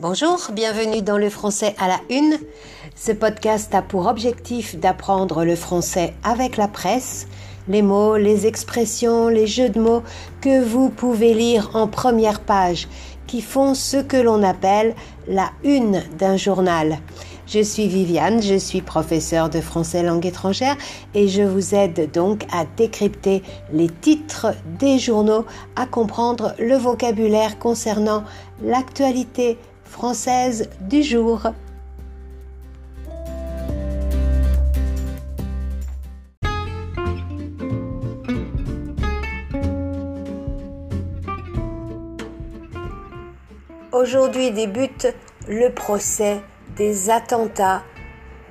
Bonjour, bienvenue dans le français à la une. Ce podcast a pour objectif d'apprendre le français avec la presse, les mots, les expressions, les jeux de mots que vous pouvez lire en première page, qui font ce que l'on appelle la une d'un journal. Je suis Viviane, je suis professeure de français langue étrangère et je vous aide donc à décrypter les titres des journaux, à comprendre le vocabulaire concernant l'actualité française du jour. Aujourd'hui débute le procès des attentats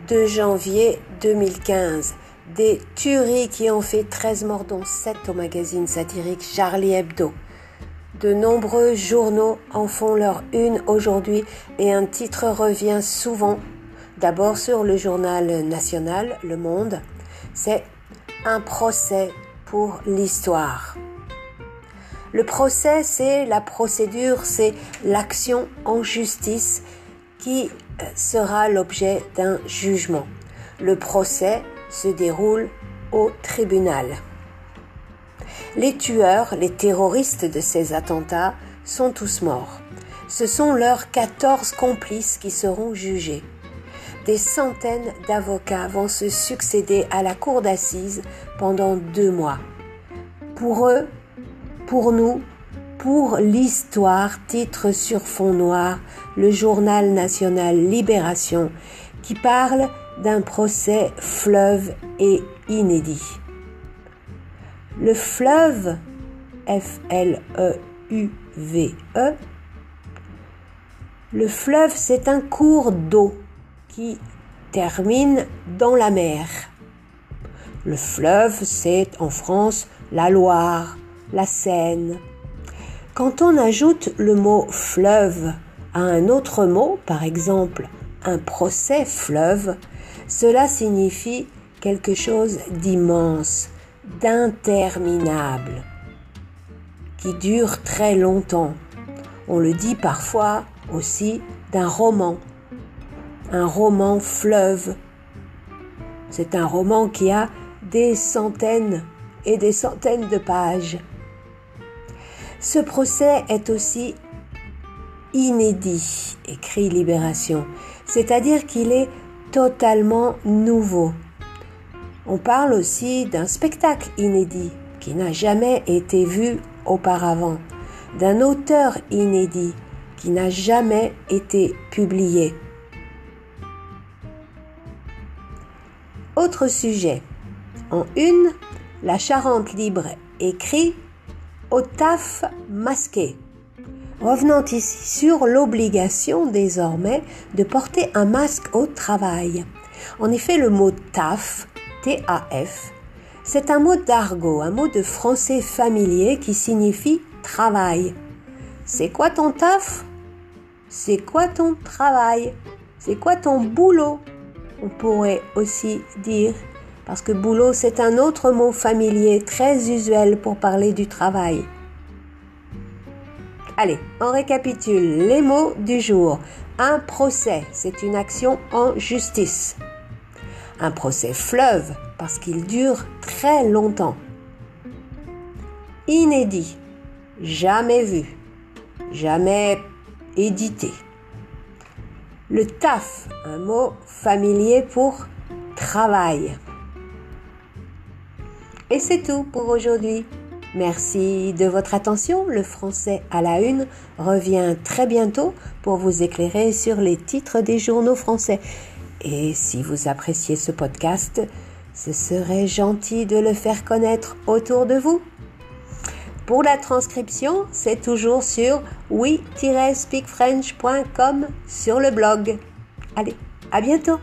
de janvier 2015, des tueries qui ont fait 13 morts dont 7 au magazine satirique Charlie Hebdo. De nombreux journaux en font leur une aujourd'hui et un titre revient souvent, d'abord sur le journal national Le Monde, c'est un procès pour l'histoire. Le procès, c'est la procédure, c'est l'action en justice qui euh, sera l'objet d'un jugement. Le procès se déroule au tribunal. Les tueurs, les terroristes de ces attentats sont tous morts. Ce sont leurs 14 complices qui seront jugés. Des centaines d'avocats vont se succéder à la cour d'assises pendant deux mois. Pour eux, pour nous, pour l'histoire, titre sur fond noir, le journal national Libération, qui parle d'un procès fleuve et inédit. Le fleuve, F-L-E-U-V-E, le fleuve, c'est un cours d'eau qui termine dans la mer. Le fleuve, c'est en France la Loire, la Seine. Quand on ajoute le mot fleuve à un autre mot, par exemple un procès fleuve, cela signifie quelque chose d'immense, d'interminable, qui dure très longtemps. On le dit parfois aussi d'un roman, un roman fleuve. C'est un roman qui a des centaines et des centaines de pages. Ce procès est aussi inédit, écrit Libération, c'est-à-dire qu'il est totalement nouveau. On parle aussi d'un spectacle inédit qui n'a jamais été vu auparavant, d'un auteur inédit qui n'a jamais été publié. Autre sujet. En une, la Charente libre écrit au taf masqué. Revenant ici sur l'obligation désormais de porter un masque au travail. En effet, le mot taf T-A-F, c'est un mot d'argot, un mot de français familier qui signifie travail. C'est quoi ton taf? C'est quoi ton travail? C'est quoi ton boulot? On pourrait aussi dire, parce que boulot c'est un autre mot familier très usuel pour parler du travail. Allez, on récapitule les mots du jour. Un procès, c'est une action en justice un procès fleuve parce qu'il dure très longtemps. Inédit, jamais vu, jamais édité. Le taf, un mot familier pour travail. Et c'est tout pour aujourd'hui. Merci de votre attention. Le français à la une revient très bientôt pour vous éclairer sur les titres des journaux français. Et si vous appréciez ce podcast, ce serait gentil de le faire connaître autour de vous. Pour la transcription, c'est toujours sur oui-speakfrench.com sur le blog. Allez, à bientôt